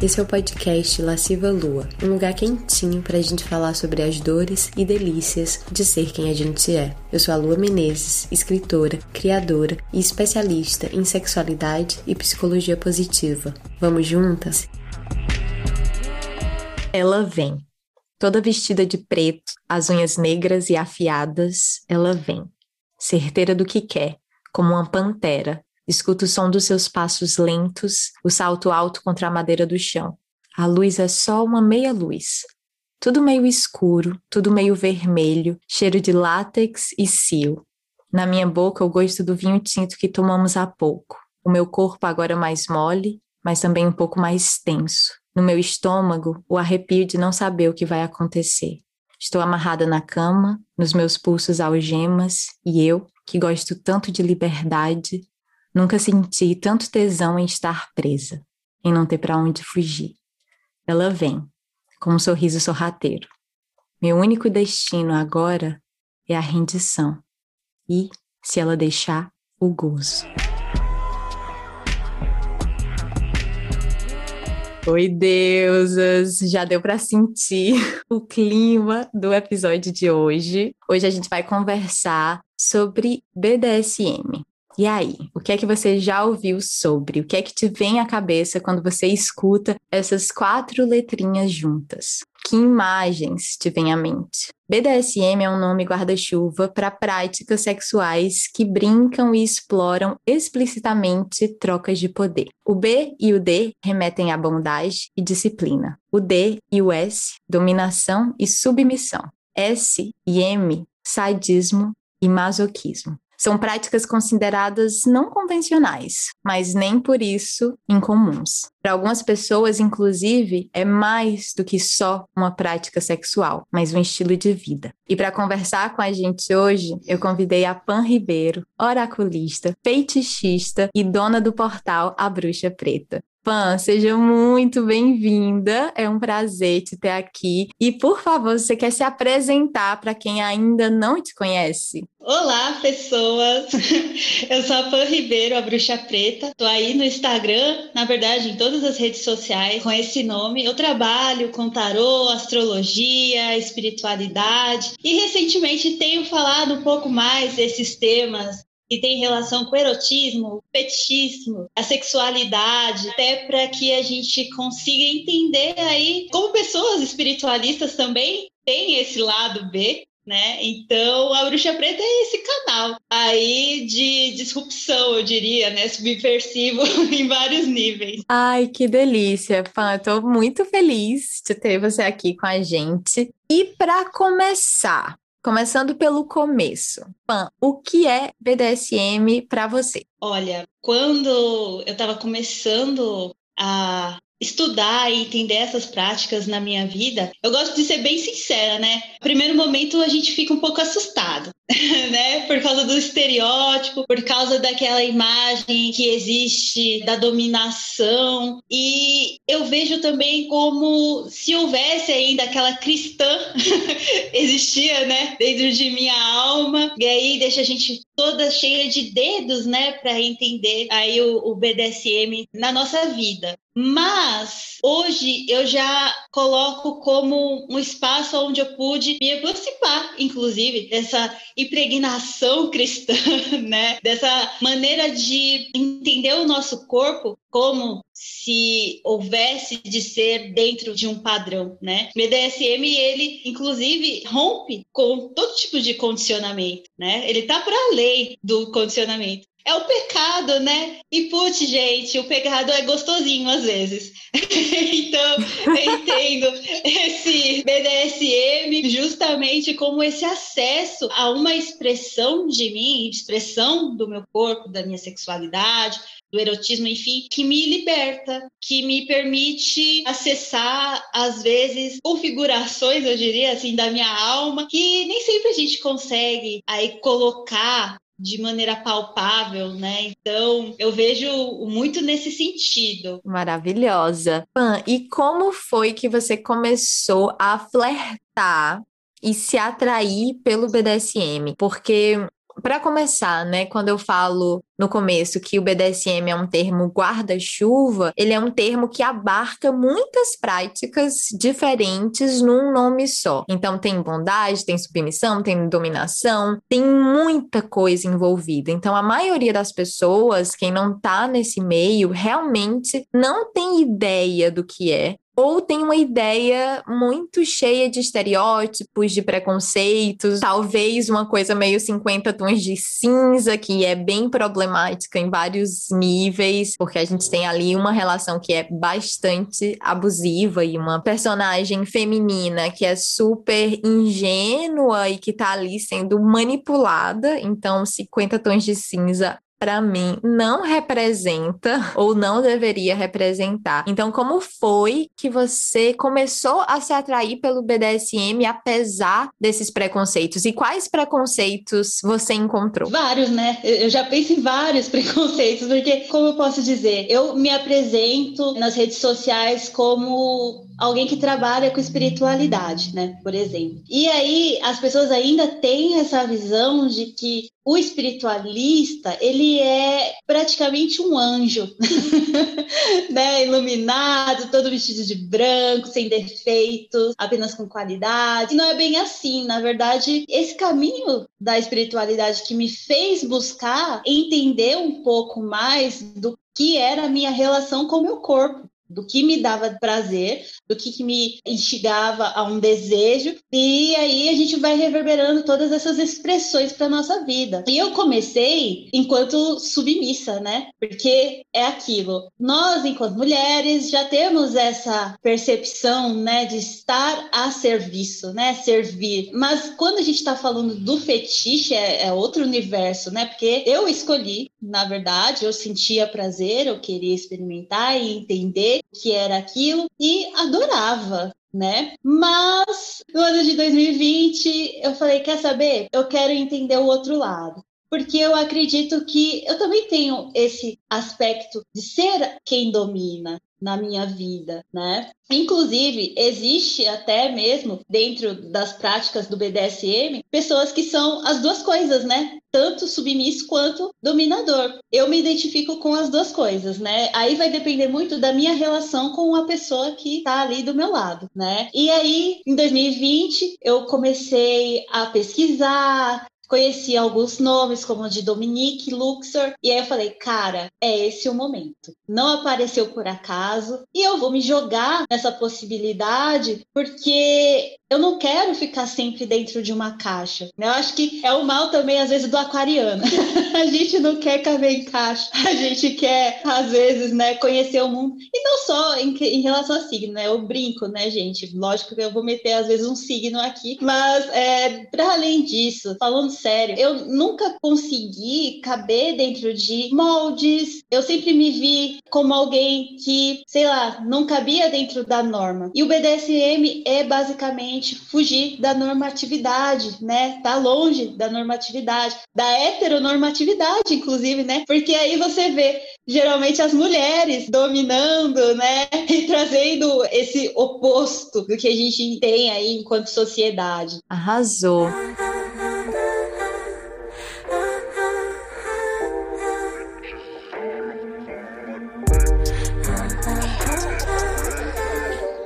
Esse é o podcast Lasciva Lua, um lugar quentinho para a gente falar sobre as dores e delícias de ser quem a gente é. Eu sou a Lua Menezes, escritora, criadora e especialista em sexualidade e psicologia positiva. Vamos juntas? Ela vem. Toda vestida de preto, as unhas negras e afiadas, ela vem. Certeira do que quer, como uma pantera, Escuto o som dos seus passos lentos, o salto alto contra a madeira do chão. A luz é só uma meia luz. Tudo meio escuro, tudo meio vermelho, cheiro de látex e cio. Na minha boca, o gosto do vinho tinto que tomamos há pouco. O meu corpo agora mais mole, mas também um pouco mais tenso. No meu estômago, o arrepio de não saber o que vai acontecer. Estou amarrada na cama, nos meus pulsos algemas, e eu, que gosto tanto de liberdade, Nunca senti tanto tesão em estar presa, em não ter para onde fugir. Ela vem, com um sorriso sorrateiro. Meu único destino agora é a rendição e, se ela deixar, o gozo. Oi, deusas! Já deu para sentir o clima do episódio de hoje. Hoje a gente vai conversar sobre BDSM, e aí, o que é que você já ouviu sobre? O que é que te vem à cabeça quando você escuta essas quatro letrinhas juntas? Que imagens te vêm à mente? BDSM é um nome guarda-chuva para práticas sexuais que brincam e exploram explicitamente trocas de poder. O B e o D remetem à bondade e disciplina. O D e o S, dominação e submissão. S e M, sadismo e masoquismo. São práticas consideradas não convencionais, mas nem por isso incomuns. Para algumas pessoas, inclusive, é mais do que só uma prática sexual, mas um estilo de vida. E para conversar com a gente hoje, eu convidei a Pan Ribeiro, oraculista, feitiçista e dona do portal A Bruxa Preta. Pan, seja muito bem-vinda. É um prazer te ter aqui. E, por favor, você quer se apresentar para quem ainda não te conhece? Olá, pessoas! Eu sou a Pan Ribeiro, a Bruxa Preta. Estou aí no Instagram, na verdade, em todas as redes sociais com esse nome. Eu trabalho com tarô, astrologia, espiritualidade e recentemente tenho falado um pouco mais desses temas que tem relação com erotismo, fetichismo, a sexualidade, até para que a gente consiga entender aí como pessoas espiritualistas também têm esse lado B, né? Então a Bruxa Preta é esse canal aí de disrupção, eu diria, né? Subversivo em vários níveis. Ai, que delícia, Fã. Eu tô muito feliz de ter você aqui com a gente. E para começar, Começando pelo começo. Pan, o que é BDSM para você? Olha, quando eu estava começando a estudar e entender essas práticas na minha vida, eu gosto de ser bem sincera, né? Primeiro momento a gente fica um pouco assustado, né? Por causa do estereótipo, por causa daquela imagem que existe da dominação. E eu vejo também como se houvesse ainda aquela cristã existia, né? Dentro de minha alma. E aí deixa a gente toda cheia de dedos, né? Para entender aí o, o BDSM na nossa vida. Mas hoje eu já coloco como um espaço onde eu pude me emancipar, inclusive, dessa impregnação cristã, né? Dessa maneira de entender o nosso corpo como se houvesse de ser dentro de um padrão, né? BDSM ele inclusive rompe com todo tipo de condicionamento, né? Ele tá para além do condicionamento é o pecado, né? E putz, gente, o pecado é gostosinho às vezes. então, eu entendo esse BDSM justamente como esse acesso a uma expressão de mim, expressão do meu corpo, da minha sexualidade, do erotismo, enfim, que me liberta, que me permite acessar, às vezes, configurações, eu diria assim, da minha alma, que nem sempre a gente consegue aí colocar de maneira palpável, né? Então, eu vejo muito nesse sentido. Maravilhosa. Pan, e como foi que você começou a flertar e se atrair pelo BDSM? Porque para começar, né, quando eu falo no começo que o BDSM é um termo guarda-chuva, ele é um termo que abarca muitas práticas diferentes num nome só. Então tem bondade, tem submissão, tem dominação, tem muita coisa envolvida. Então a maioria das pessoas, quem não tá nesse meio, realmente não tem ideia do que é ou tem uma ideia muito cheia de estereótipos, de preconceitos, talvez uma coisa meio 50 tons de cinza, que é bem problemática em vários níveis, porque a gente tem ali uma relação que é bastante abusiva e uma personagem feminina que é super ingênua e que tá ali sendo manipulada. Então, 50 tons de cinza para mim, não representa ou não deveria representar. Então, como foi que você começou a se atrair pelo BDSM apesar desses preconceitos? E quais preconceitos você encontrou? Vários, né? Eu já penso em vários preconceitos, porque, como eu posso dizer, eu me apresento nas redes sociais como alguém que trabalha com espiritualidade, né? Por exemplo. E aí as pessoas ainda têm essa visão de que o espiritualista ele é praticamente um anjo, né? Iluminado, todo vestido de branco, sem defeitos, apenas com qualidade. E não é bem assim. Na verdade, esse caminho da espiritualidade que me fez buscar entender um pouco mais do que era a minha relação com o meu corpo do que me dava prazer, do que, que, me instigava a um desejo, e aí a gente vai reverberando todas essas expressões para nossa vida. E eu comecei enquanto submissa, né? Porque é aquilo. Nós, enquanto mulheres, já temos essa percepção, né, de estar a serviço, né, servir. Mas quando a gente está falando do fetiche, é, é outro universo, né? Porque eu escolhi, na verdade, eu sentia prazer, eu queria experimentar e entender que era aquilo e adorava. Né? Mas no ano de 2020 eu falei, quer saber? Eu quero entender o outro lado porque eu acredito que eu também tenho esse aspecto de ser quem domina na minha vida, né? Inclusive, existe até mesmo dentro das práticas do BDSM pessoas que são as duas coisas, né? Tanto submisso quanto dominador. Eu me identifico com as duas coisas, né? Aí vai depender muito da minha relação com a pessoa que tá ali do meu lado, né? E aí, em 2020, eu comecei a pesquisar, Conheci alguns nomes, como o de Dominique Luxor, e aí eu falei, cara, é esse o momento. Não apareceu por acaso, e eu vou me jogar nessa possibilidade, porque eu não quero ficar sempre dentro de uma caixa. Eu acho que é o mal também, às vezes, do aquariano. a gente não quer caber em caixa, a gente quer, às vezes, né, conhecer o mundo. E não só em, em relação a signo, né? Eu brinco, né, gente? Lógico que eu vou meter, às vezes, um signo aqui, mas, é, para além disso, falando sério, eu nunca consegui caber dentro de moldes. Eu sempre me vi como alguém que, sei lá, não cabia dentro da norma. E o BDSM é basicamente fugir da normatividade, né? Tá longe da normatividade, da heteronormatividade, inclusive, né? Porque aí você vê geralmente as mulheres dominando, né? E trazendo esse oposto do que a gente tem aí enquanto sociedade. Arrasou.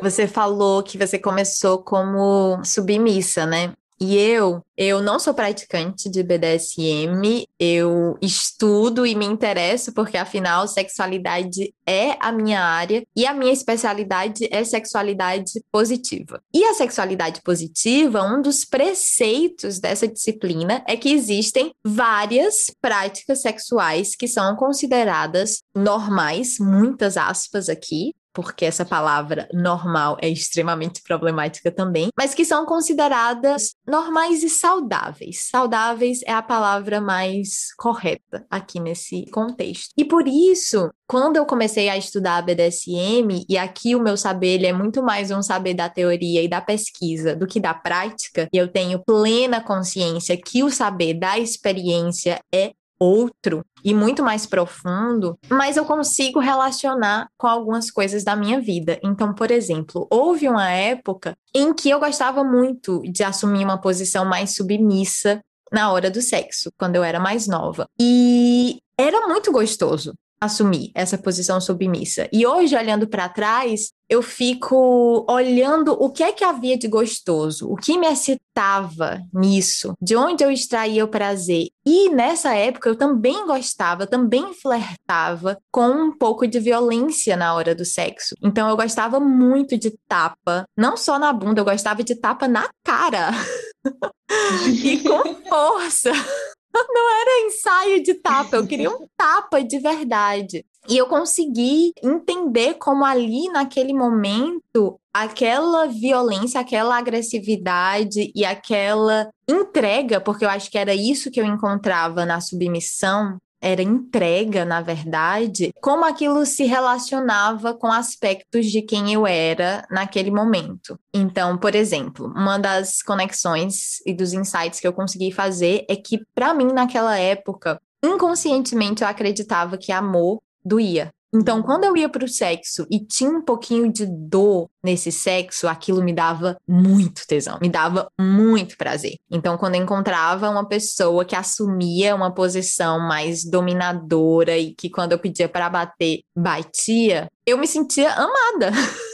Você falou que você começou como submissa, né? E eu, eu não sou praticante de BDSM, eu estudo e me interesso porque afinal sexualidade é a minha área e a minha especialidade é sexualidade positiva. E a sexualidade positiva, um dos preceitos dessa disciplina é que existem várias práticas sexuais que são consideradas normais, muitas aspas aqui, porque essa palavra normal é extremamente problemática também, mas que são consideradas normais e saudáveis. Saudáveis é a palavra mais correta aqui nesse contexto. E por isso, quando eu comecei a estudar a BDSM, e aqui o meu saber é muito mais um saber da teoria e da pesquisa do que da prática, e eu tenho plena consciência que o saber da experiência é outro e muito mais profundo, mas eu consigo relacionar com algumas coisas da minha vida. Então, por exemplo, houve uma época em que eu gostava muito de assumir uma posição mais submissa na hora do sexo, quando eu era mais nova. E era muito gostoso assumir essa posição submissa. E hoje, olhando para trás, eu fico olhando o que é que havia de gostoso, o que me excitava nisso, de onde eu extraía o prazer. E nessa época eu também gostava, também flertava com um pouco de violência na hora do sexo. Então eu gostava muito de tapa, não só na bunda, eu gostava de tapa na cara. e com força. Não era ensaio de tapa, eu queria um tapa de verdade. E eu consegui entender como ali, naquele momento, aquela violência, aquela agressividade e aquela entrega, porque eu acho que era isso que eu encontrava na submissão, era entrega, na verdade, como aquilo se relacionava com aspectos de quem eu era naquele momento. Então, por exemplo, uma das conexões e dos insights que eu consegui fazer é que, para mim, naquela época, inconscientemente eu acreditava que amor doía. Então, quando eu ia para o sexo e tinha um pouquinho de dor nesse sexo, aquilo me dava muito tesão, me dava muito prazer. Então, quando eu encontrava uma pessoa que assumia uma posição mais dominadora e que quando eu pedia para bater, batia, eu me sentia amada.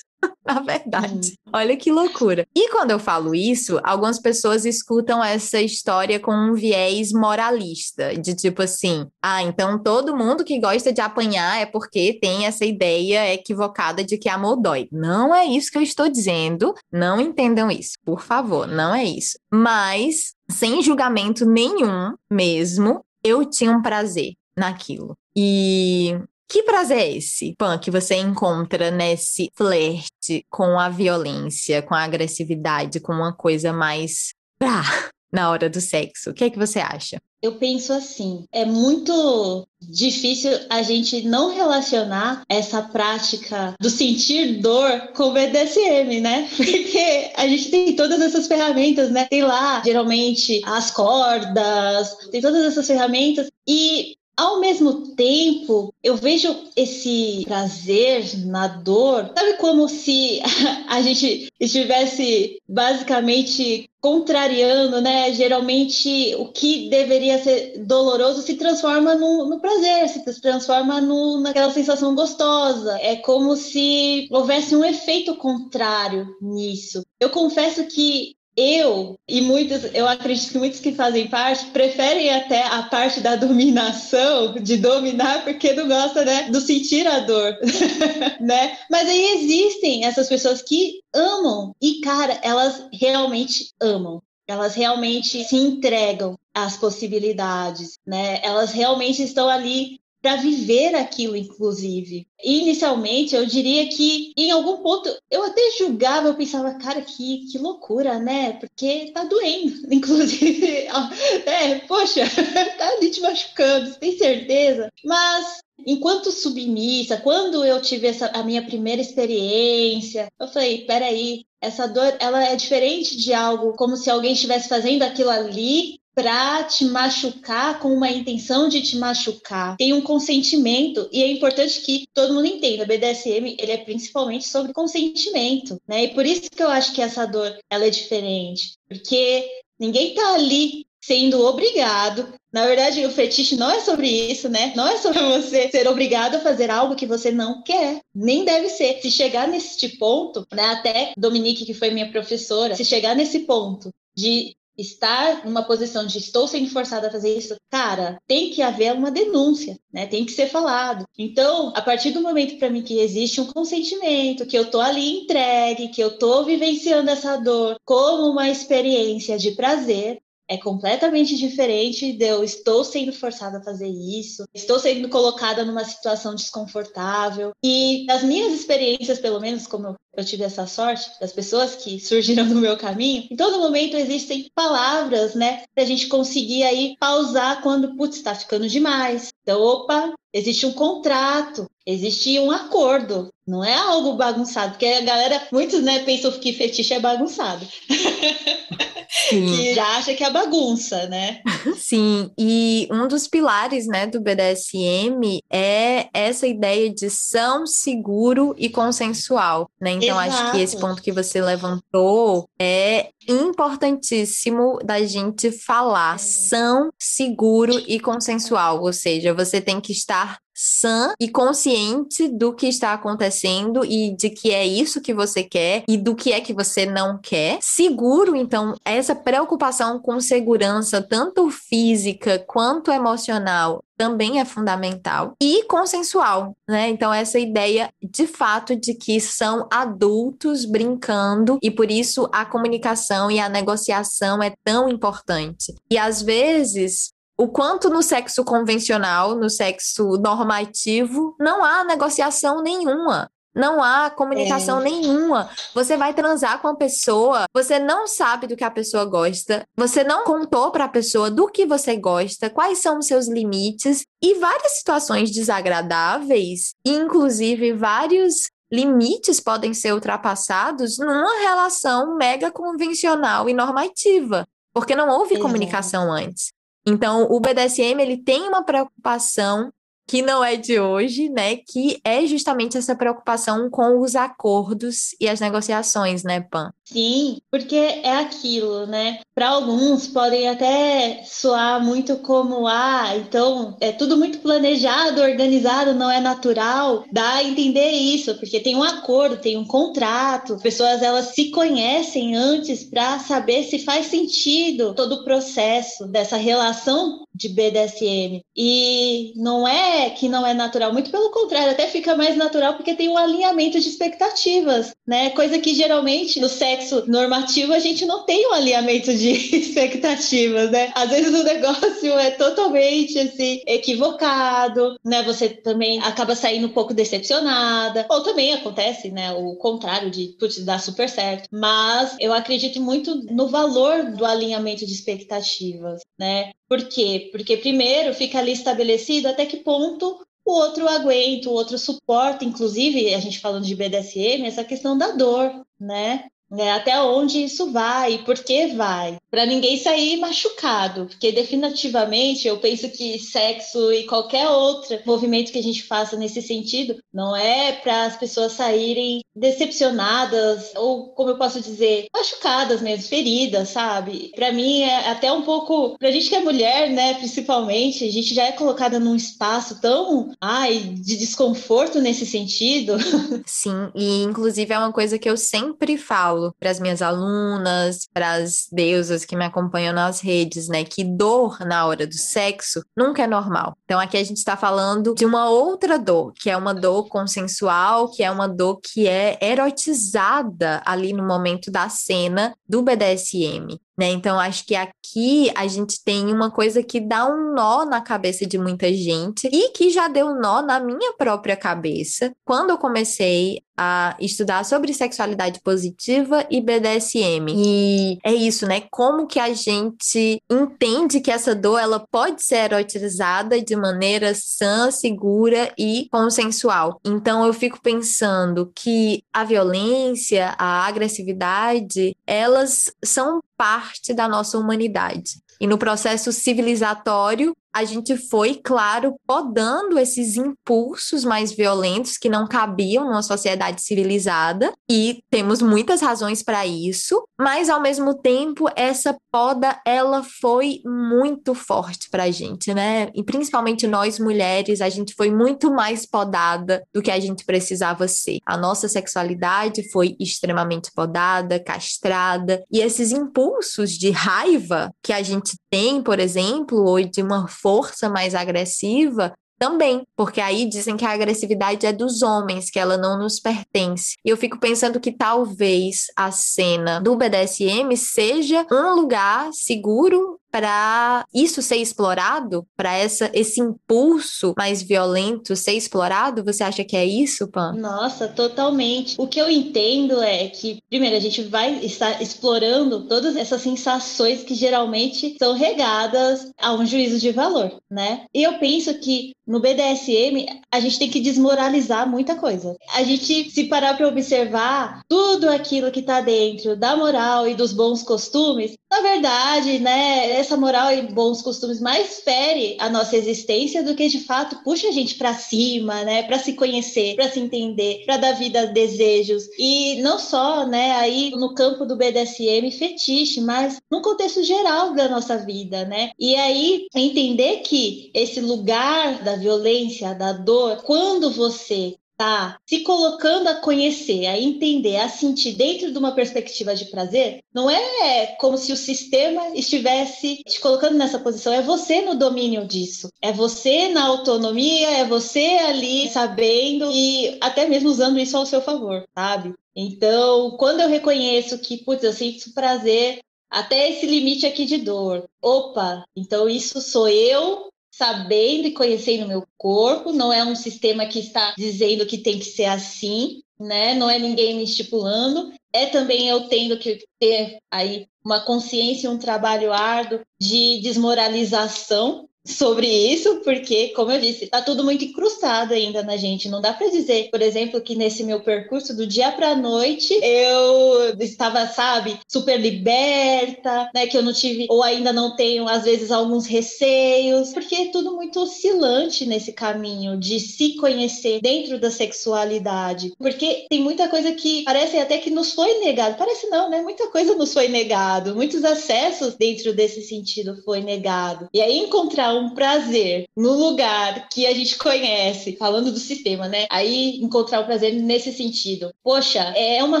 na verdade. Olha que loucura. E quando eu falo isso, algumas pessoas escutam essa história com um viés moralista, de tipo assim: ah, então todo mundo que gosta de apanhar é porque tem essa ideia equivocada de que amor dói. Não é isso que eu estou dizendo. Não entendam isso, por favor, não é isso. Mas, sem julgamento nenhum mesmo, eu tinha um prazer naquilo. E que prazer é esse, Pan, que você encontra nesse flerte com a violência, com a agressividade, com uma coisa mais ah, na hora do sexo? O que é que você acha? Eu penso assim, é muito difícil a gente não relacionar essa prática do sentir dor com o BDSM, né? Porque a gente tem todas essas ferramentas, né? Tem lá, geralmente, as cordas, tem todas essas ferramentas e ao mesmo tempo, eu vejo esse prazer na dor, sabe como se a gente estivesse basicamente contrariando, né? Geralmente o que deveria ser doloroso se transforma no, no prazer, se transforma no, naquela sensação gostosa. É como se houvesse um efeito contrário nisso. Eu confesso que eu e muitos, eu acredito que muitos que fazem parte preferem até a parte da dominação, de dominar, porque não gosta, né, do sentir a dor, né? Mas aí existem essas pessoas que amam e, cara, elas realmente amam. Elas realmente se entregam às possibilidades, né? Elas realmente estão ali para viver aquilo, inclusive. Inicialmente, eu diria que em algum ponto eu até julgava, eu pensava, cara, que, que loucura, né? Porque tá doendo, inclusive. é, poxa, tá ali te machucando, tem certeza? Mas enquanto submissa, quando eu tive essa, a minha primeira experiência, eu falei, peraí, essa dor, ela é diferente de algo como se alguém estivesse fazendo aquilo ali para te machucar com uma intenção de te machucar. Tem um consentimento e é importante que todo mundo entenda, BDSM, ele é principalmente sobre consentimento, né? E por isso que eu acho que essa dor, ela é diferente, porque ninguém tá ali sendo obrigado. Na verdade, o fetiche não é sobre isso, né? Não é sobre você ser obrigado a fazer algo que você não quer. Nem deve ser. Se chegar nesse ponto, né? Até Dominique, que foi minha professora, se chegar nesse ponto de estar numa posição de estou sendo forçada a fazer isso, cara, tem que haver uma denúncia, né? Tem que ser falado. Então, a partir do momento para mim que existe um consentimento, que eu tô ali entregue, que eu tô vivenciando essa dor como uma experiência de prazer, é completamente diferente de eu estou sendo forçada a fazer isso, estou sendo colocada numa situação desconfortável. E as minhas experiências, pelo menos como eu, eu tive essa sorte, das pessoas que surgiram no meu caminho, em todo momento existem palavras, né, pra gente conseguir aí pausar quando, putz, está ficando demais. Então, opa, existe um contrato, existe um acordo. Não é algo bagunçado, porque a galera, muitos né, pensam que fetiche é bagunçado. que já acha que é bagunça, né? Sim, e um dos pilares, né, do BDSM é essa ideia de são seguro e consensual, né? Então Exato. acho que esse ponto que você levantou é importantíssimo da gente falar são seguro e consensual, ou seja, você tem que estar sã e consciente do que está acontecendo e de que é isso que você quer e do que é que você não quer. Seguro, então, essa preocupação com segurança, tanto física quanto emocional, também é fundamental e consensual, né? Então essa ideia de fato de que são adultos brincando e por isso a comunicação e a negociação é tão importante. E às vezes o quanto no sexo convencional, no sexo normativo, não há negociação nenhuma. Não há comunicação é. nenhuma. Você vai transar com a pessoa, você não sabe do que a pessoa gosta, você não contou para a pessoa do que você gosta, quais são os seus limites e várias situações desagradáveis, inclusive vários limites podem ser ultrapassados numa relação mega convencional e normativa, porque não houve comunicação antes. Então, o BDSM ele tem uma preocupação que não é de hoje, né? Que é justamente essa preocupação com os acordos e as negociações, né, Pan? Sim, porque é aquilo, né? Para alguns podem até soar muito como ah, então é tudo muito planejado, organizado, não é natural. Dá a entender isso, porque tem um acordo, tem um contrato. As pessoas elas se conhecem antes para saber se faz sentido todo o processo dessa relação de BDSM. E não é que não é natural, muito pelo contrário, até fica mais natural porque tem um alinhamento de expectativas, né? Coisa que geralmente no sexo normativo a gente não tem um alinhamento de expectativas, né? Às vezes o negócio é totalmente assim equivocado, né? Você também acaba saindo um pouco decepcionada, ou também acontece, né, o contrário de putz, dar super certo. Mas eu acredito muito no valor do alinhamento de expectativas, né? Por quê? Porque primeiro fica ali estabelecido até que ponto o outro aguenta, o outro suporta, inclusive, a gente falando de BDSM, essa questão da dor, né? Né? Até onde isso vai, por que vai, para ninguém sair machucado, porque definitivamente eu penso que sexo e qualquer outro movimento que a gente faça nesse sentido não é para as pessoas saírem decepcionadas ou, como eu posso dizer, machucadas mesmo, feridas, sabe? Para mim é até um pouco, pra gente que é mulher, né, principalmente, a gente já é colocada num espaço tão, ai, de desconforto nesse sentido. Sim, e inclusive é uma coisa que eu sempre falo falo para as minhas alunas, para as deusas que me acompanham nas redes, né? Que dor na hora do sexo nunca é normal. Então aqui a gente está falando de uma outra dor, que é uma dor consensual, que é uma dor que é erotizada ali no momento da cena do BDSM. Né? Então, acho que aqui a gente tem uma coisa que dá um nó na cabeça de muita gente e que já deu nó na minha própria cabeça quando eu comecei a estudar sobre sexualidade positiva e BDSM. E é isso, né? Como que a gente entende que essa dor ela pode ser erotizada de maneira sã, segura e consensual. Então eu fico pensando que a violência, a agressividade, elas são parte da nossa humanidade. E no processo civilizatório, a gente foi, claro, podando esses impulsos mais violentos que não cabiam numa sociedade civilizada, e temos muitas razões para isso, mas ao mesmo tempo essa poda ela foi muito forte para a gente, né? E principalmente nós mulheres, a gente foi muito mais podada do que a gente precisava ser. A nossa sexualidade foi extremamente podada, castrada, e esses impulsos de raiva que a gente tem, por exemplo, ou de uma força mais agressiva, também, porque aí dizem que a agressividade é dos homens, que ela não nos pertence. E eu fico pensando que talvez a cena do BDSM seja um lugar seguro para isso ser explorado, para essa esse impulso mais violento ser explorado? Você acha que é isso, Pan? Nossa, totalmente. O que eu entendo é que primeiro a gente vai estar explorando todas essas sensações que geralmente são regadas a um juízo de valor, né? E eu penso que no BDSM a gente tem que desmoralizar muita coisa. A gente se parar para observar tudo aquilo que está dentro da moral e dos bons costumes, na verdade, né, essa moral e bons costumes mais fere a nossa existência do que de fato puxa a gente para cima, né, para se conhecer, para se entender, para dar vida a desejos. E não só, né, aí no campo do BDSM fetiche, mas no contexto geral da nossa vida, né? E aí entender que esse lugar da violência, da dor, quando você tá se colocando a conhecer, a entender, a sentir dentro de uma perspectiva de prazer, não é como se o sistema estivesse te colocando nessa posição, é você no domínio disso. É você na autonomia, é você ali sabendo e até mesmo usando isso ao seu favor, sabe? Então, quando eu reconheço que, putz, eu sinto prazer até esse limite aqui de dor. Opa, então isso sou eu sabendo e conhecendo o meu corpo, não é um sistema que está dizendo que tem que ser assim, né? Não é ninguém me estipulando, é também eu tendo que ter aí uma consciência e um trabalho árduo de desmoralização sobre isso, porque, como eu disse, tá tudo muito incrustado ainda na gente. Não dá para dizer, por exemplo, que nesse meu percurso do dia para noite eu estava, sabe, super liberta, né, que eu não tive ou ainda não tenho às vezes alguns receios, porque é tudo muito oscilante nesse caminho de se conhecer dentro da sexualidade. Porque tem muita coisa que parece até que nos foi negado. Parece não, né? Muita coisa nos foi negado, muitos acessos dentro desse sentido foi negado. E aí encontrar um prazer no lugar que a gente conhece, falando do sistema, né? Aí encontrar o prazer nesse sentido. Poxa, é uma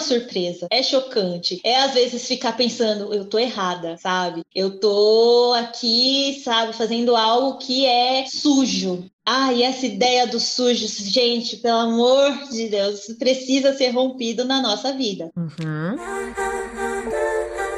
surpresa, é chocante. É às vezes ficar pensando, eu tô errada, sabe? Eu tô aqui, sabe, fazendo algo que é sujo. Ah, e essa ideia do sujo, gente, pelo amor de Deus, precisa ser rompido na nossa vida. Uhum.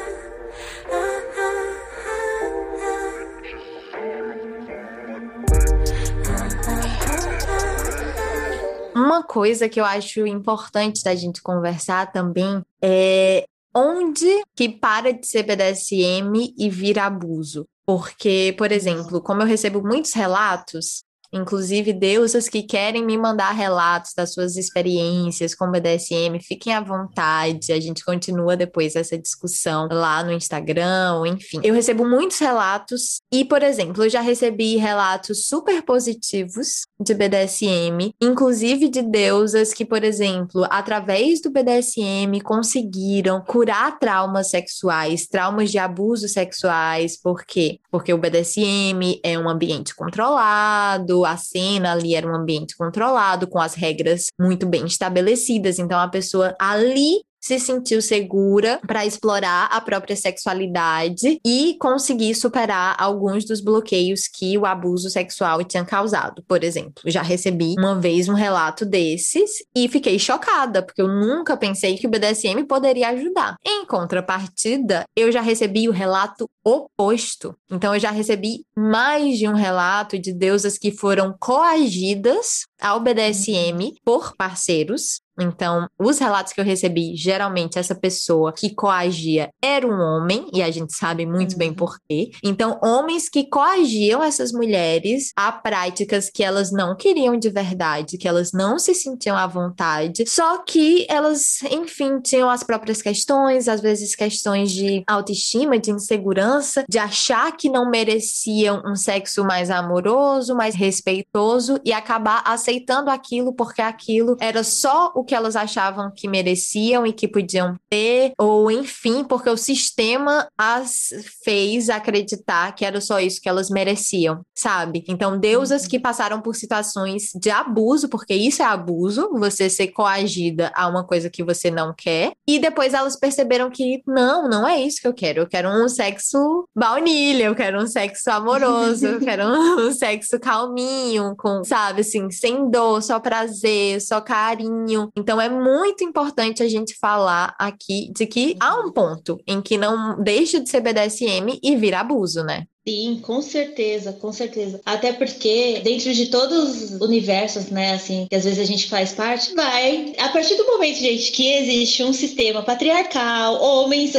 Uma coisa que eu acho importante da gente conversar também é onde que para de ser BDSM e vira abuso. Porque, por exemplo, como eu recebo muitos relatos inclusive deusas que querem me mandar relatos das suas experiências com BDSM, fiquem à vontade, a gente continua depois essa discussão lá no Instagram, enfim. Eu recebo muitos relatos e, por exemplo, eu já recebi relatos super positivos de BDSM, inclusive de deusas que, por exemplo, através do BDSM conseguiram curar traumas sexuais, traumas de abusos sexuais, por quê? Porque o BDSM é um ambiente controlado, a cena ali era um ambiente controlado, com as regras muito bem estabelecidas. Então a pessoa ali se sentiu segura para explorar a própria sexualidade e conseguir superar alguns dos bloqueios que o abuso sexual tinha causado. Por exemplo, já recebi uma vez um relato desses e fiquei chocada, porque eu nunca pensei que o BDSM poderia ajudar. Em contrapartida, eu já recebi o relato oposto. Então, eu já recebi mais de um relato de deusas que foram coagidas ao BDSM por parceiros então, os relatos que eu recebi, geralmente essa pessoa que coagia era um homem, e a gente sabe muito uhum. bem por quê. Então, homens que coagiam essas mulheres a práticas que elas não queriam de verdade, que elas não se sentiam à vontade, só que elas, enfim, tinham as próprias questões, às vezes questões de autoestima, de insegurança, de achar que não mereciam um sexo mais amoroso, mais respeitoso e acabar aceitando aquilo porque aquilo era só o que elas achavam que mereciam e que podiam ter, ou enfim, porque o sistema as fez acreditar que era só isso que elas mereciam, sabe? Então, deusas uhum. que passaram por situações de abuso, porque isso é abuso, você ser coagida a uma coisa que você não quer, e depois elas perceberam que não, não é isso que eu quero, eu quero um sexo baunilha, eu quero um sexo amoroso, eu quero um sexo calminho, com, sabe, assim, sem sem dor, só prazer, só carinho. Então é muito importante a gente falar aqui de que há um ponto em que não deixa de ser BDSM e vira abuso, né? Sim, com certeza, com certeza. Até porque dentro de todos os universos, né, assim, que às vezes a gente faz parte, vai, a partir do momento, gente, que existe um sistema patriarcal, homens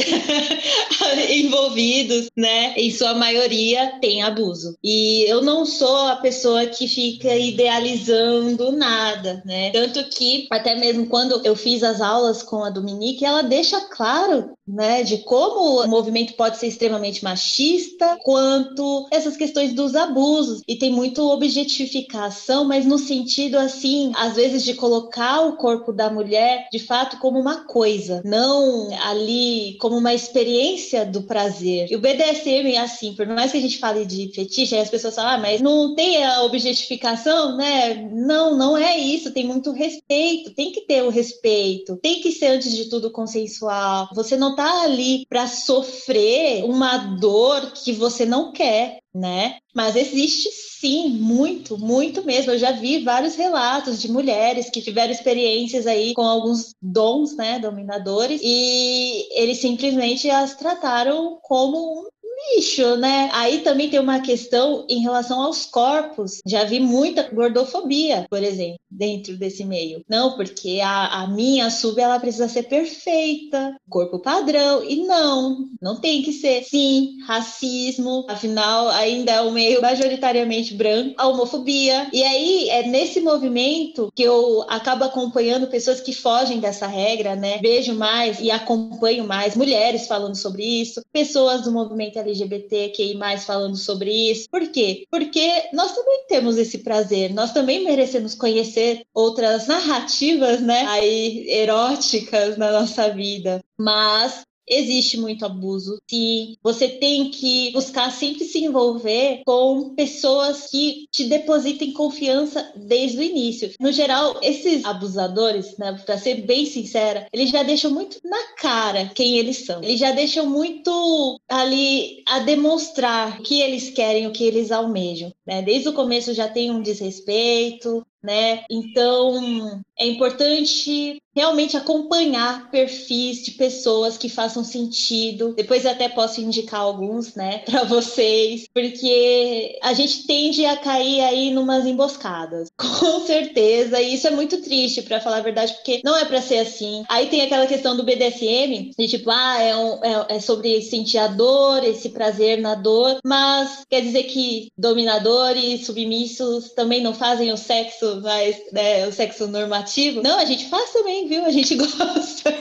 envolvidos, né, em sua maioria tem abuso. E eu não sou a pessoa que fica idealizando nada, né? Tanto que até mesmo quando eu fiz as aulas com a Dominique, ela deixa claro, né, de como o movimento pode ser extremamente machista, quanto essas questões dos abusos. E tem muito objetificação, mas no sentido assim, às vezes de colocar o corpo da mulher de fato como uma coisa, não ali como uma experiência do prazer. E o BDSM é assim, por mais que a gente fale de fetiche, aí as pessoas falam, ah, mas não tem a objetificação, né? Não, não é isso, tem muito respeito, tem que ter o respeito, tem que ser antes de tudo consensual. Você não tá ali para sofrer uma dor que você não quer, né? Mas existe sim, muito, muito mesmo. Eu já vi vários relatos de mulheres que tiveram experiências aí com alguns dons, né, dominadores, e eles simplesmente as trataram como um lixo, né? Aí também tem uma questão em relação aos corpos. Já vi muita gordofobia, por exemplo, dentro desse meio. Não, porque a, a minha sub ela precisa ser perfeita, corpo padrão. E não, não tem que ser. Sim, racismo, afinal, ainda é um meio majoritariamente branco, a homofobia. E aí é nesse movimento que eu acabo acompanhando pessoas que fogem dessa regra, né? Vejo mais e acompanho mais mulheres falando sobre isso, pessoas do movimento LGBTQI+, falando sobre isso. Por quê? Porque nós também temos esse prazer, nós também merecemos conhecer outras narrativas, né, aí eróticas na nossa vida. Mas Existe muito abuso, sim. Você tem que buscar sempre se envolver com pessoas que te depositem confiança desde o início. No geral, esses abusadores, né, para ser bem sincera, eles já deixam muito na cara quem eles são. Eles já deixam muito ali a demonstrar o que eles querem, o que eles almejam. Né? Desde o começo já tem um desrespeito, né? Então, é importante realmente acompanhar perfis de pessoas que façam sentido. Depois até posso indicar alguns, né, para vocês, porque a gente tende a cair aí numas emboscadas. Com certeza, e isso é muito triste para falar a verdade, porque não é para ser assim. Aí tem aquela questão do BDSM, de tipo, ah, é, um, é, é sobre sentir a dor, esse prazer na dor, mas quer dizer que dominadores, submissos também não fazem o sexo mais, né, o sexo normativo? Não, a gente faz também viu? A gente gosta.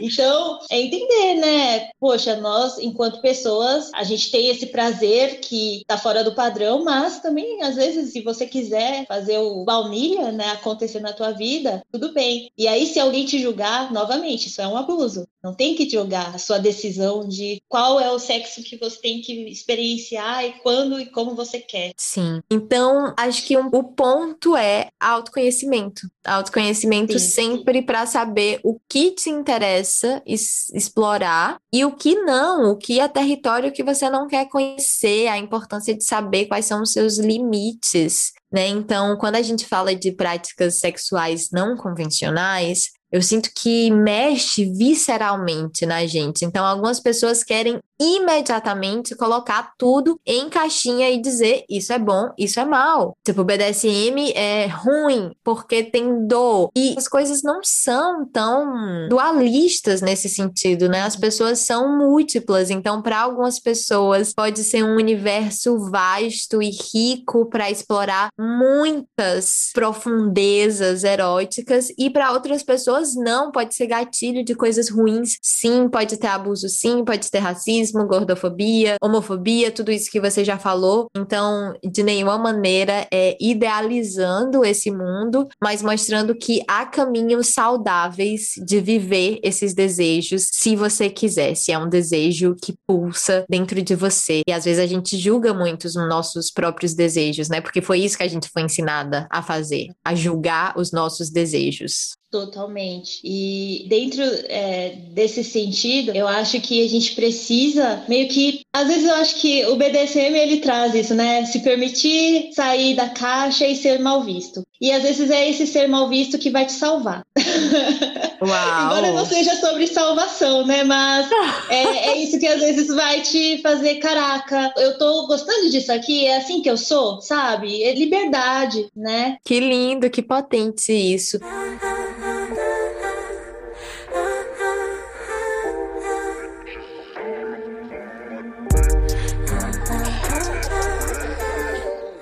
então, é entender, né? Poxa, nós, enquanto pessoas, a gente tem esse prazer que tá fora do padrão, mas também, às vezes, se você quiser fazer o baunilha, né, acontecer na tua vida, tudo bem. E aí, se alguém te julgar, novamente, isso é um abuso. Não tem que jogar a sua decisão de qual é o sexo que você tem que experienciar e quando e como você quer. Sim. Então, acho que um, o ponto é autoconhecimento. Autoconhecimento sim, sempre para saber o que te interessa es explorar e o que não, o que é território que você não quer conhecer, a importância de saber quais são os seus limites. Né? Então, quando a gente fala de práticas sexuais não convencionais, eu sinto que mexe visceralmente na gente. Então, algumas pessoas querem imediatamente colocar tudo em caixinha e dizer isso é bom, isso é mal. Tipo, BDSM é ruim porque tem dor. E as coisas não são tão dualistas nesse sentido, né? As pessoas são múltiplas. Então, para algumas pessoas, pode ser um universo vasto e rico para explorar muitas profundezas eróticas, e para outras pessoas, não. Pode ser gatilho de coisas ruins, sim. Pode ter abuso, sim. Pode ter racismo racismo, gordofobia, homofobia, tudo isso que você já falou. Então, de nenhuma maneira é idealizando esse mundo, mas mostrando que há caminhos saudáveis de viver esses desejos, se você quiser, se é um desejo que pulsa dentro de você. E às vezes a gente julga muito os nossos próprios desejos, né? Porque foi isso que a gente foi ensinada a fazer, a julgar os nossos desejos. Totalmente. E dentro é, desse sentido, eu acho que a gente precisa meio que. Às vezes eu acho que o BDSM ele traz isso, né? Se permitir sair da caixa e ser mal visto. E às vezes é esse ser mal visto que vai te salvar. Uau. Embora não seja sobre salvação, né? Mas é, é, isso que às vezes vai te fazer, caraca, eu tô gostando disso aqui, é assim que eu sou, sabe? É liberdade, né? Que lindo, que potente isso.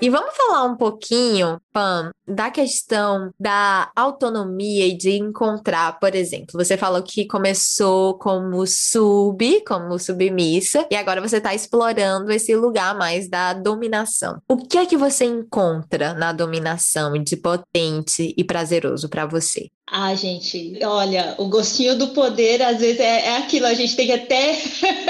E vamos falar um pouquinho, Pam, da questão da autonomia e de encontrar, por exemplo, você falou que começou como sub, como submissa, e agora você está explorando esse lugar mais da dominação. O que é que você encontra na dominação de potente e prazeroso para você? Ah, gente, olha, o gostinho do poder às vezes é, é aquilo, a gente tem que até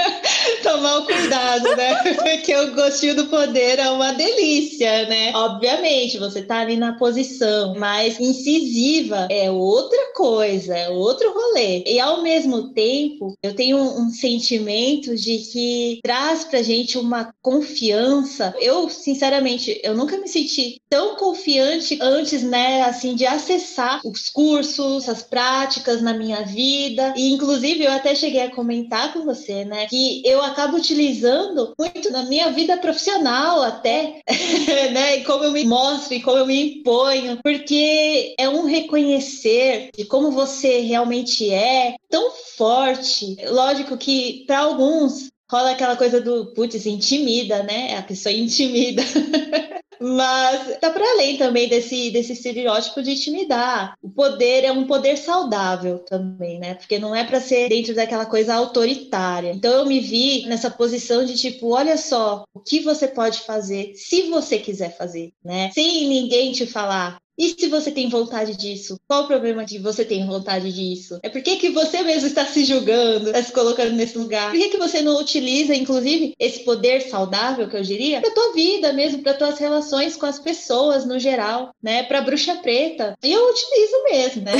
tomar o cuidado, né? Porque o gostinho do poder é uma delícia, né? Obviamente, você tá ali na posição mais incisiva, é outra coisa, é outro rolê. E ao mesmo tempo, eu tenho um, um sentimento de que traz pra gente uma confiança. Eu, sinceramente, eu nunca me senti tão confiante antes, né, assim, de acessar os cursos cursos, as práticas na minha vida. E, inclusive, eu até cheguei a comentar com você, né, que eu acabo utilizando muito na minha vida profissional, até, né, e como eu me mostro e como eu me imponho, porque é um reconhecer de como você realmente é tão forte. Lógico que, para alguns, rola aquela coisa do putz, intimida, né? A pessoa intimida. Mas tá para além também desse, desse estereótipo de intimidar. O poder é um poder saudável também, né? Porque não é para ser dentro daquela coisa autoritária. Então eu me vi nessa posição de tipo, olha só, o que você pode fazer se você quiser fazer, né? Sem ninguém te falar, e se você tem vontade disso? Qual o problema de você ter vontade disso? É porque que você mesmo está se julgando, está se colocando nesse lugar? Por que, que você não utiliza, inclusive, esse poder saudável, que eu diria, para tua vida mesmo, para tuas relações com as pessoas no geral, né? Para bruxa preta. E eu utilizo mesmo, né?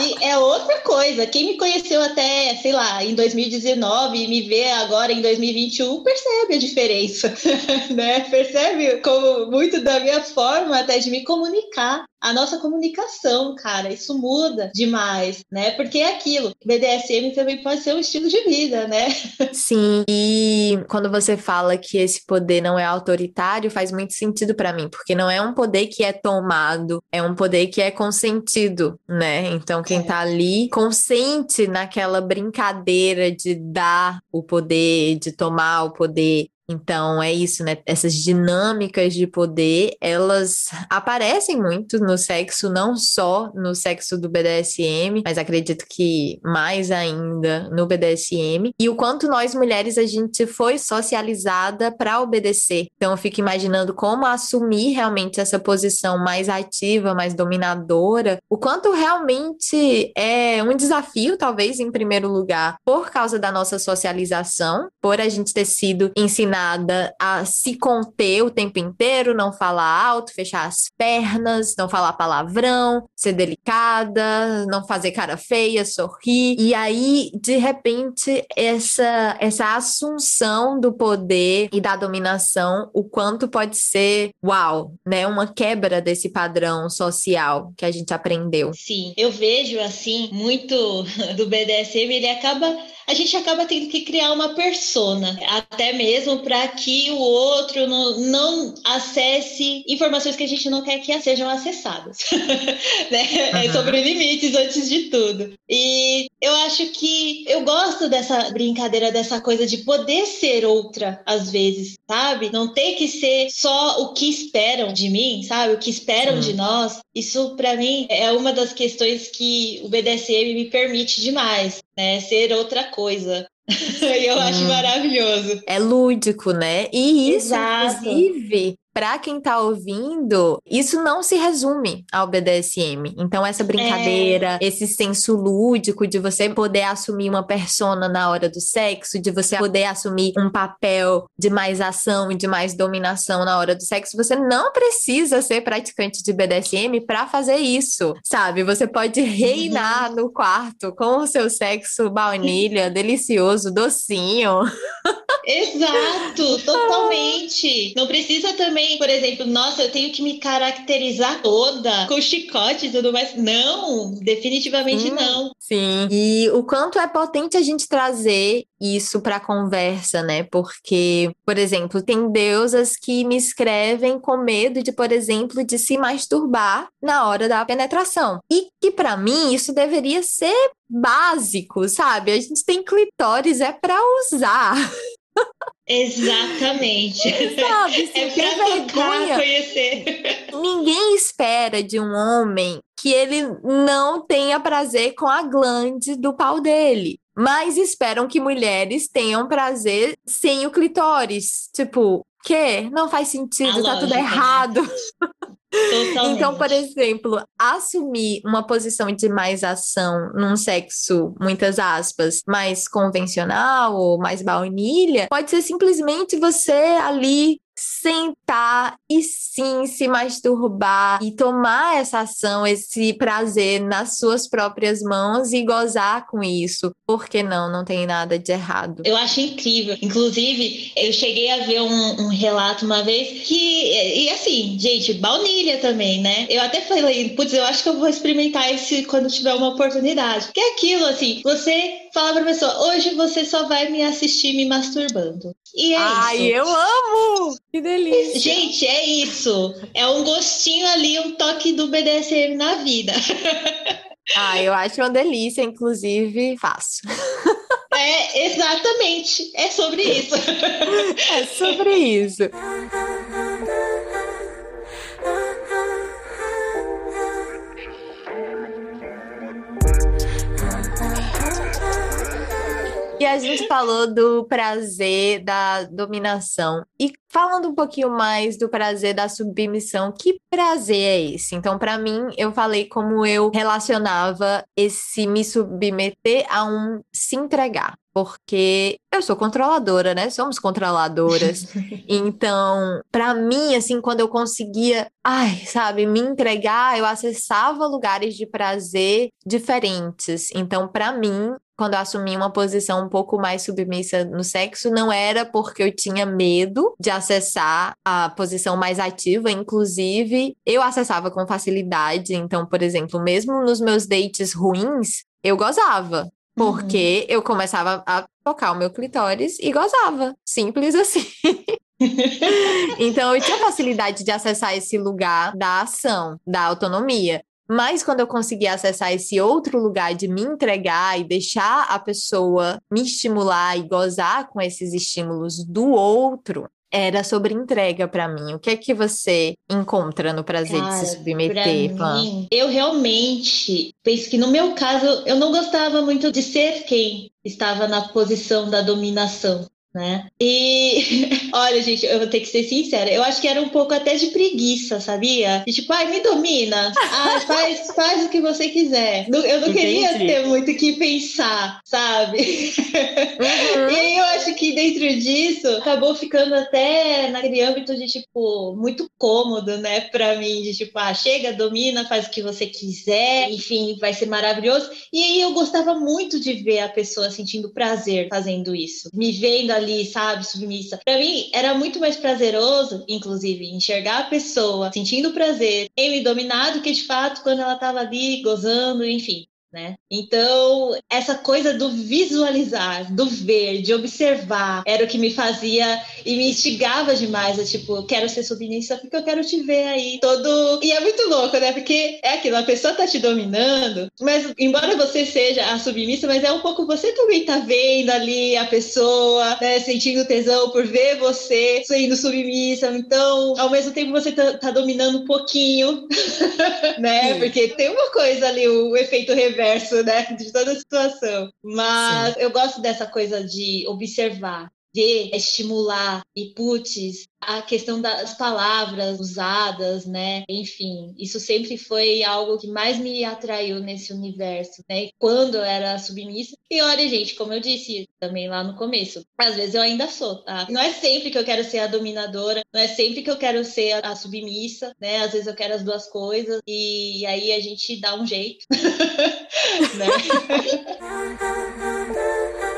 E é outra coisa. Quem me conheceu até, sei lá, em 2019 e me vê agora em 2021 percebe a diferença, né? Percebe como muito da minha forma até de me comunicar a nossa comunicação, cara. Isso muda demais, né? Porque é aquilo. BDSM também pode ser um estilo de vida, né? Sim. E quando você fala que esse poder não é autoritário, faz muito sentido para mim, porque não é um poder que é tomado, é um poder que é consentido, né? Então quem é. tá ali consente naquela brincadeira de dar o poder, de tomar o poder, então é isso, né? Essas dinâmicas de poder, elas aparecem muito no sexo, não só no sexo do BDSM, mas acredito que mais ainda no BDSM. E o quanto nós mulheres a gente foi socializada para obedecer. Então eu fico imaginando como assumir realmente essa posição mais ativa, mais dominadora, o quanto realmente é um desafio, talvez em primeiro lugar, por causa da nossa socialização, por a gente ter sido ensinada ensinada a se conter o tempo inteiro, não falar alto, fechar as pernas, não falar palavrão, ser delicada, não fazer cara feia, sorrir. E aí, de repente, essa, essa assunção do poder e da dominação, o quanto pode ser, uau, né? Uma quebra desse padrão social que a gente aprendeu. Sim, eu vejo assim, muito do BDSM, ele acaba a gente acaba tendo que criar uma persona, até mesmo para que o outro não, não, acesse informações que a gente não quer que sejam acessadas. né? Uhum. É sobre limites antes de tudo. E eu acho que eu gosto dessa brincadeira, dessa coisa de poder ser outra às vezes, sabe? Não ter que ser só o que esperam de mim, sabe? O que esperam uhum. de nós. Isso para mim é uma das questões que o BDSM me permite demais, né? Ser outra coisa. e eu acho maravilhoso. É lúdico, né? E isso, Exato. inclusive, para quem tá ouvindo, isso não se resume ao BDSM. Então, essa brincadeira, é. esse senso lúdico de você poder assumir uma persona na hora do sexo, de você poder assumir um papel de mais ação e de mais dominação na hora do sexo, você não precisa ser praticante de BDSM para fazer isso, sabe? Você pode reinar uhum. no quarto com o seu sexo baunilha, delicioso, docinho. Exato, totalmente. Não precisa também, por exemplo, nossa, eu tenho que me caracterizar toda com chicote e tudo mais. Não, definitivamente hum, não. Sim. E o quanto é potente a gente trazer isso para conversa, né? Porque, por exemplo, tem deusas que me escrevem com medo de, por exemplo, de se masturbar na hora da penetração. E que para mim isso deveria ser básico, sabe? A gente tem clitóris é para usar. Exatamente. Sabe, é pra vergonha. conhecer. Ninguém espera de um homem que ele não tenha prazer com a glande do pau dele. Mas esperam que mulheres tenham prazer sem o clitóris. Tipo, que? Não faz sentido, a tá lógica, tudo né? errado. Né? Totalmente. Então, por exemplo, assumir uma posição de mais ação num sexo, muitas aspas, mais convencional ou mais baunilha, pode ser simplesmente você ali sentar e sim se masturbar e tomar essa ação, esse prazer nas suas próprias mãos e gozar com isso. Por que não? Não tem nada de errado. Eu acho incrível. Inclusive, eu cheguei a ver um, um relato uma vez que, e assim, gente, baunilha também, né? Eu até falei, putz, eu acho que eu vou experimentar esse quando tiver uma oportunidade. Que é aquilo, assim, você fala pra pessoa, hoje você só vai me assistir me masturbando. E é Ai, isso. eu amo! Que delícia! Gente, é isso. É um gostinho ali, um toque do BDSM na vida. Ah, eu acho uma delícia, inclusive faço. É, exatamente. É sobre isso. É sobre isso. a gente falou do prazer da dominação. E falando um pouquinho mais do prazer da submissão, que prazer é esse? Então, para mim, eu falei como eu relacionava esse me submeter a um se entregar porque eu sou controladora, né? Somos controladoras. então, para mim, assim, quando eu conseguia, ai, sabe, me entregar, eu acessava lugares de prazer diferentes. Então, para mim, quando eu assumi uma posição um pouco mais submissa no sexo, não era porque eu tinha medo de acessar a posição mais ativa, inclusive eu acessava com facilidade. Então, por exemplo, mesmo nos meus dates ruins, eu gozava. Porque uhum. eu começava a tocar o meu clitóris e gozava. Simples assim. então eu tinha facilidade de acessar esse lugar da ação, da autonomia. Mas quando eu consegui acessar esse outro lugar de me entregar e deixar a pessoa me estimular e gozar com esses estímulos do outro, era sobre entrega para mim. O que é que você encontra no prazer Cara, de se submeter, mim, Eu realmente penso que no meu caso eu não gostava muito de ser quem estava na posição da dominação né? E olha, gente, eu vou ter que ser sincera, eu acho que era um pouco até de preguiça, sabia? De tipo, ai, me domina, faz, faz o que você quiser. Eu não Entendi. queria ter muito o que pensar, sabe? Uhum. E eu acho que dentro disso acabou ficando até naquele âmbito de tipo, muito cômodo, né, pra mim, de tipo, ah, chega, domina, faz o que você quiser, enfim, vai ser maravilhoso. E aí eu gostava muito de ver a pessoa sentindo prazer fazendo isso, me vendo ali, sabe, submissa. Para mim era muito mais prazeroso, inclusive, enxergar a pessoa sentindo prazer em me dominar do que de fato quando ela estava ali gozando, enfim né? Então, essa coisa do visualizar, do ver, de observar, era o que me fazia e me instigava demais. Eu, tipo, quero ser submissa porque eu quero te ver aí todo. E é muito louco, né? Porque é aquilo, a pessoa tá te dominando, mas embora você seja a submissa, mas é um pouco você também tá vendo ali a pessoa, né? Sentindo tesão por ver você sendo submissa. Então, ao mesmo tempo, você tá, tá dominando um pouquinho, né? Sim. Porque tem uma coisa ali, o efeito reverso universo, né? De toda situação. Mas Sim. eu gosto dessa coisa de observar, ver, estimular e putz, a questão das palavras usadas, né? Enfim, isso sempre foi algo que mais me atraiu nesse universo, né? Quando eu era submissa. E olha, gente, como eu disse também lá no começo, às vezes eu ainda sou, tá? Não é sempre que eu quero ser a dominadora, não é sempre que eu quero ser a submissa, né? Às vezes eu quero as duas coisas e aí a gente dá um jeito, né?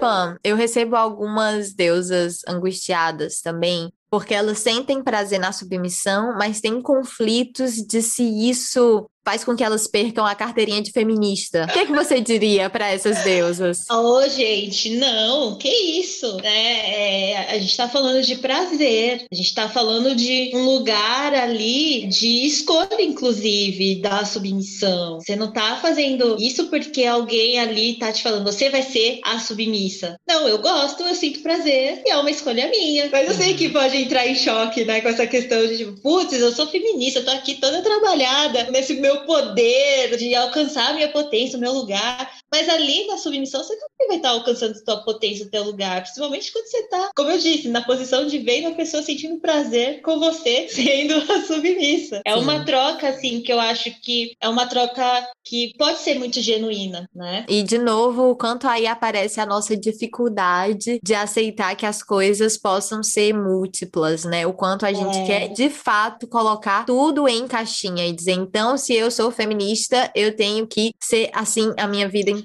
Pam, eu recebo algumas deusas angustiadas também, porque elas sentem prazer na submissão, mas têm conflitos de se isso faz com que elas percam a carteirinha de feminista. O que, é que você diria para essas deusas? Ô, oh, gente, não, que isso? É, é, a gente está falando de prazer, a gente está falando de um lugar ali de escolha, inclusive, da submissão. Você não está fazendo isso porque alguém ali está te falando, você vai ser a submissa. Não, eu gosto, eu sinto prazer e é uma escolha minha. Mas eu sei que pode entrar em choque, né, com essa questão de tipo, putz, eu sou feminista, eu tô aqui toda trabalhada nesse meu poder, de alcançar a minha potência, o meu lugar. Mas ali na submissão, você também vai estar alcançando sua potência, o teu lugar. Principalmente quando você está, como eu disse, na posição de ver uma pessoa sentindo prazer com você sendo a submissa. É Sim. uma troca, assim, que eu acho que é uma troca que pode ser muito genuína, né? E, de novo, o quanto aí aparece a nossa dificuldade de aceitar que as coisas possam ser múltiplas, né? O quanto a gente é. quer, de fato, colocar tudo em caixinha e dizer, então, se eu sou feminista, eu tenho que ser assim a minha vida inteira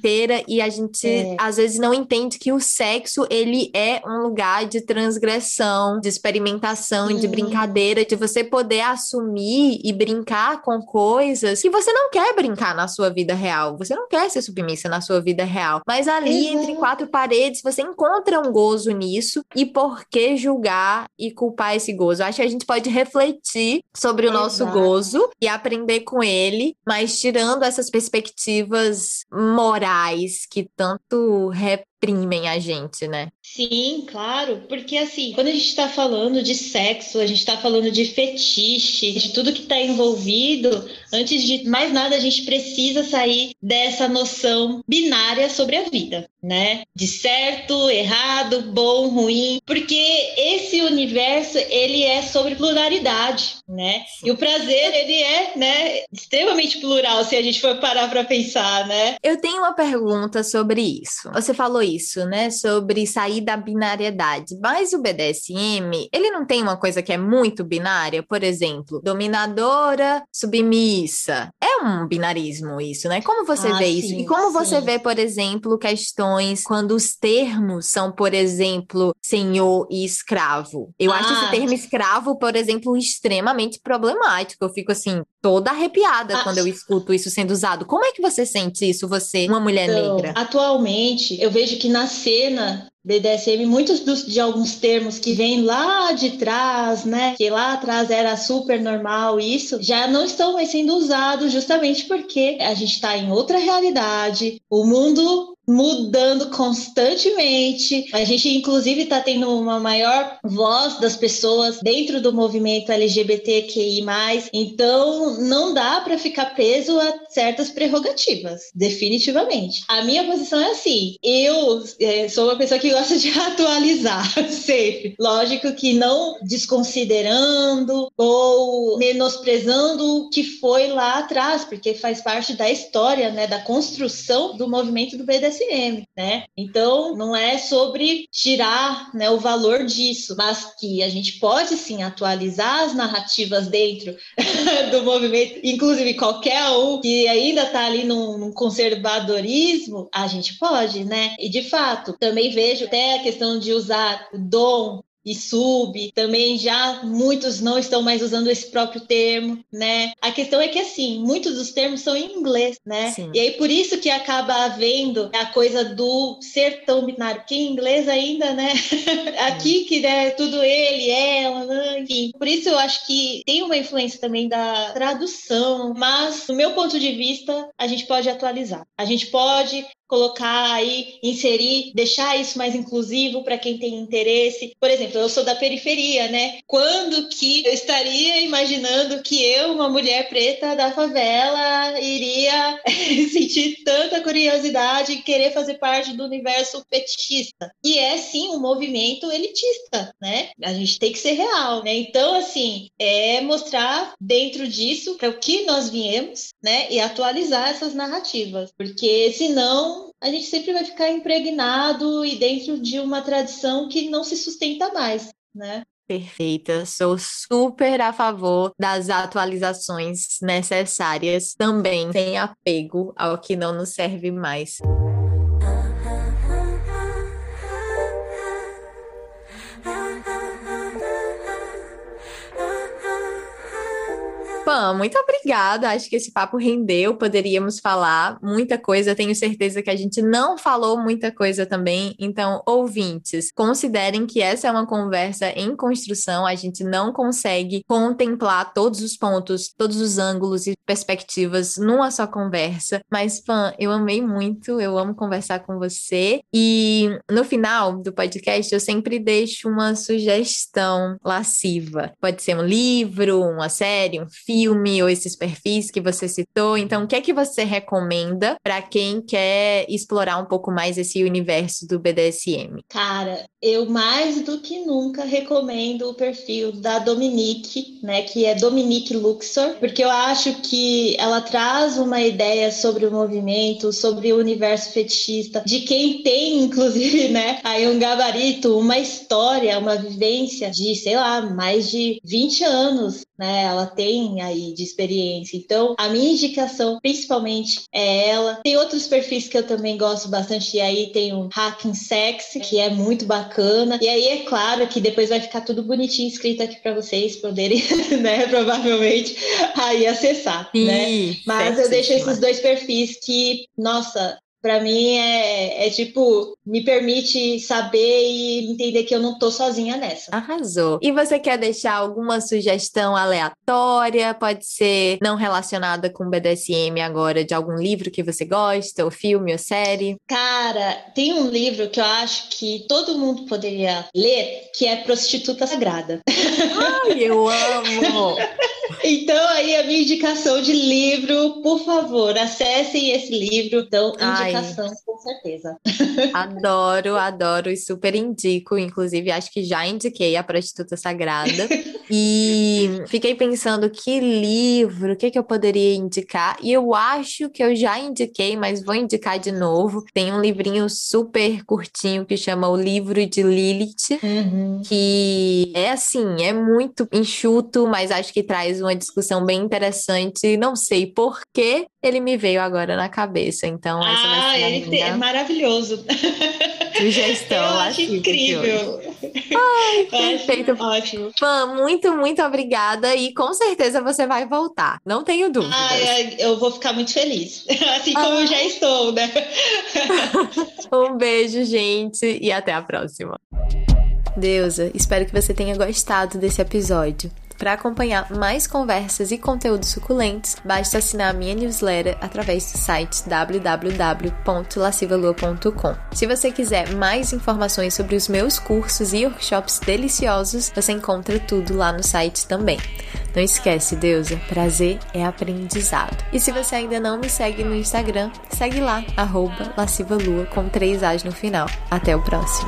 e a gente é. às vezes não entende que o sexo ele é um lugar de transgressão, de experimentação, Sim. de brincadeira, de você poder assumir e brincar com coisas que você não quer brincar na sua vida real. Você não quer ser submissa na sua vida real, mas ali Exato. entre quatro paredes você encontra um gozo nisso e por que julgar e culpar esse gozo? Acho que a gente pode refletir sobre o Exato. nosso gozo e aprender com ele, mas tirando essas perspectivas morais que tanto reprimem a gente, né? Sim, claro, porque assim, quando a gente está falando de sexo, a gente está falando de fetiche, de tudo que está envolvido, antes de mais nada, a gente precisa sair dessa noção binária sobre a vida, né? De certo, errado, bom, ruim, porque esse universo, ele é sobre pluralidade, né? E o prazer, ele é, né, extremamente plural, se a gente for parar para pensar, né? Eu tenho uma pergunta sobre isso. Você falou isso, né, sobre sair sair da binariedade. Mas o BDSM, ele não tem uma coisa que é muito binária, por exemplo, dominadora, submissa. É um binarismo isso, né? Como você ah, vê sim, isso? E como sim. você vê, por exemplo, questões quando os termos são, por exemplo, senhor e escravo? Eu ah. acho esse termo escravo, por exemplo, extremamente problemático. Eu fico assim, toda arrepiada ah. quando eu escuto isso sendo usado. Como é que você sente isso, você, uma mulher então, negra? Atualmente, eu vejo que na cena BDSM, muitos dos, de alguns termos que vêm lá de trás, né, que lá atrás era super normal isso, já não estão mais sendo usados justamente porque a gente está em outra realidade, o mundo mudando constantemente. A gente, inclusive, está tendo uma maior voz das pessoas dentro do movimento LGBTQI. Então, não dá para ficar preso a certas prerrogativas, definitivamente. A minha posição é assim: eu é, sou uma pessoa que gosta de atualizar sempre. Lógico que não desconsiderando ou menosprezando o que foi lá atrás, porque faz parte da história, né, da construção do movimento do BDSM Né? Então, não é sobre tirar né, o valor disso, mas que a gente pode sim atualizar as narrativas dentro do movimento, inclusive qualquer um que ainda está ali num, num conservadorismo, a gente pode, né? E de fato, também vejo até a questão de usar o dom e sub, também já muitos não estão mais usando esse próprio termo, né? A questão é que assim, muitos dos termos são em inglês, né? Sim. E aí por isso que acaba havendo a coisa do ser tão binário, porque em inglês ainda, né? Aqui que né, tudo ele é enfim. Por isso eu acho que tem uma influência também da tradução, mas, do meu ponto de vista, a gente pode atualizar. A gente pode colocar aí, inserir, deixar isso mais inclusivo para quem tem interesse. Por exemplo, eu sou da periferia, né? Quando que eu estaria imaginando que eu, uma mulher preta da favela, iria sentir tanta curiosidade e querer fazer parte do universo fetichista? E é sim um movimento elitista, né? A gente tem que ser real, né? Então, assim, é mostrar dentro disso para o que nós viemos, né? E atualizar essas narrativas, porque senão a gente sempre vai ficar impregnado e dentro de uma tradição que não se sustenta mais, né? Perfeita, sou super a favor das atualizações necessárias, também sem apego ao que não nos serve mais. Pan, muito obrigada. Acho que esse papo rendeu. Poderíamos falar muita coisa. Tenho certeza que a gente não falou muita coisa também. Então, ouvintes, considerem que essa é uma conversa em construção. A gente não consegue contemplar todos os pontos, todos os ângulos e perspectivas numa só conversa. Mas, Pan, eu amei muito. Eu amo conversar com você. E no final do podcast, eu sempre deixo uma sugestão lasciva. Pode ser um livro, uma série, um filme filme ou esses perfis que você citou. Então, o que é que você recomenda para quem quer explorar um pouco mais esse universo do BDSM? Cara, eu mais do que nunca recomendo o perfil da Dominique, né, que é Dominique Luxor, porque eu acho que ela traz uma ideia sobre o movimento, sobre o universo fetichista, de quem tem, inclusive, né, aí um gabarito, uma história, uma vivência de, sei lá, mais de 20 anos né? Ela tem aí de experiência. Então, a minha indicação principalmente é ela. Tem outros perfis que eu também gosto bastante, e aí tem o Hacking Sex, que é muito bacana. E aí é claro que depois vai ficar tudo bonitinho escrito aqui para vocês poderem, né, provavelmente aí acessar, Sim, né? Mas eu deixo esses dois perfis que, nossa, para mim é, é, tipo, me permite saber e entender que eu não tô sozinha nessa. Arrasou. E você quer deixar alguma sugestão aleatória? Pode ser não relacionada com BDSM agora, de algum livro que você gosta, ou filme ou série? Cara, tem um livro que eu acho que todo mundo poderia ler, que é Prostituta Sagrada. Ai, eu amo! então, aí a minha indicação de livro, por favor, acessem esse livro. Então, Ai, com certeza. Adoro, adoro e super indico. Inclusive, acho que já indiquei a Prostituta Sagrada. e fiquei pensando que livro, o que, que eu poderia indicar. E eu acho que eu já indiquei, mas vou indicar de novo. Tem um livrinho super curtinho que chama O Livro de Lilith, uhum. que é assim, é muito enxuto, mas acho que traz uma discussão bem interessante. Não sei por que ele me veio agora na cabeça. Então, essa vai ah, ele é maravilhoso. Sugestão. Eu acho incrível. Ai, perfeito. Ótimo. Fã, muito, muito obrigada. E com certeza você vai voltar. Não tenho dúvida. Ai, eu vou ficar muito feliz. Assim como eu já ah. estou, né? um beijo, gente. E até a próxima. Deusa, espero que você tenha gostado desse episódio. Para acompanhar mais conversas e conteúdos suculentos, basta assinar a minha newsletter através do site www.lascivalua.com. Se você quiser mais informações sobre os meus cursos e workshops deliciosos, você encontra tudo lá no site também. Não esquece, deusa, prazer é aprendizado. E se você ainda não me segue no Instagram, segue lá, arroba lascivalua com três As no final. Até o próximo!